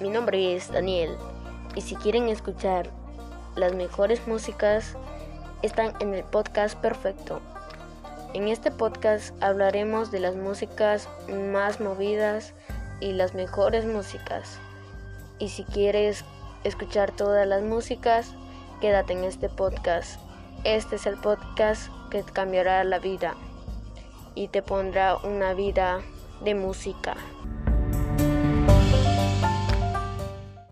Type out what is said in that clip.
Mi nombre es Daniel y si quieren escuchar las mejores músicas, están en el podcast perfecto. En este podcast hablaremos de las músicas más movidas y las mejores músicas. Y si quieres escuchar todas las músicas, quédate en este podcast. Este es el podcast que cambiará la vida y te pondrá una vida de música.